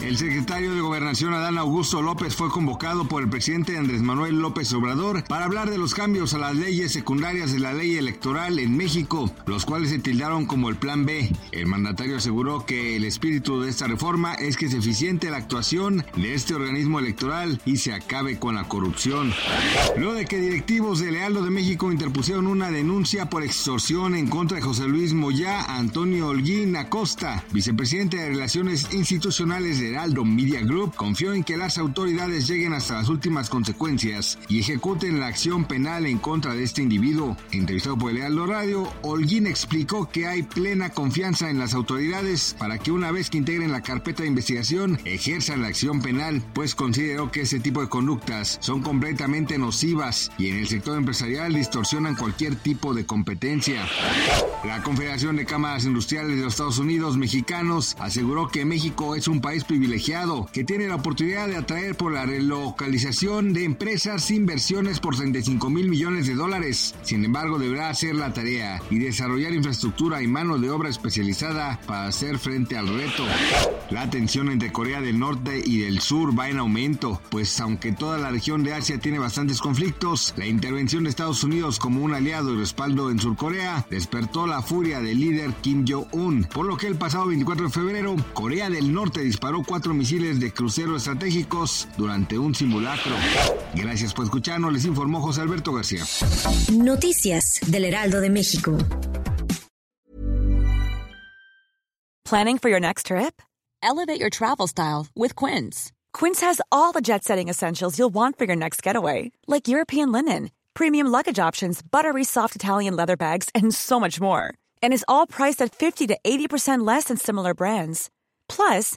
El secretario de Gobernación Adán Augusto López fue convocado por el presidente Andrés Manuel López Obrador para hablar de los cambios a las leyes secundarias de la ley electoral en México, los cuales se tildaron como el Plan B. El mandatario aseguró que el espíritu de esta reforma es que se eficiente la actuación de este organismo electoral y se acabe con la corrupción. Luego de que directivos de Lealdo de México interpusieron una denuncia por extorsión en contra de José Luis Moyá, Antonio Holguín Acosta, vicepresidente de Relaciones Institucionales de Heraldo Media Group confió en que las autoridades lleguen hasta las últimas consecuencias y ejecuten la acción penal en contra de este individuo. Entrevistado por el Heraldo Radio, Holguín explicó que hay plena confianza en las autoridades para que una vez que integren la carpeta de investigación ejerzan la acción penal, pues consideró que ese tipo de conductas son completamente nocivas y en el sector empresarial distorsionan cualquier tipo de competencia. La Confederación de Cámaras Industriales de los Estados Unidos Mexicanos aseguró que México es un país privilegiado que tiene la oportunidad de atraer por la relocalización de empresas inversiones por 35 mil millones de dólares. Sin embargo, deberá hacer la tarea y desarrollar infraestructura y mano de obra especializada para hacer frente al reto. La tensión entre Corea del Norte y del Sur va en aumento, pues aunque toda la región de Asia tiene bastantes conflictos, la intervención de Estados Unidos como un aliado y respaldo en Surcorea despertó la furia del líder Kim Jong-un, por lo que el pasado 24 de febrero, Corea del Norte disparó cuatro cuatro misiles de crucero estratégicos durante un simulacro. Gracias por escucharnos, les informó José Alberto García. Noticias del Heraldo de México. Planning for your next trip? Elevate your travel style with Quince. Quince has all the jet setting essentials you'll want for your next getaway, like European linen, premium luggage options, buttery soft Italian leather bags, and so much more. And is all priced at 50 to 80% less than similar brands. Plus,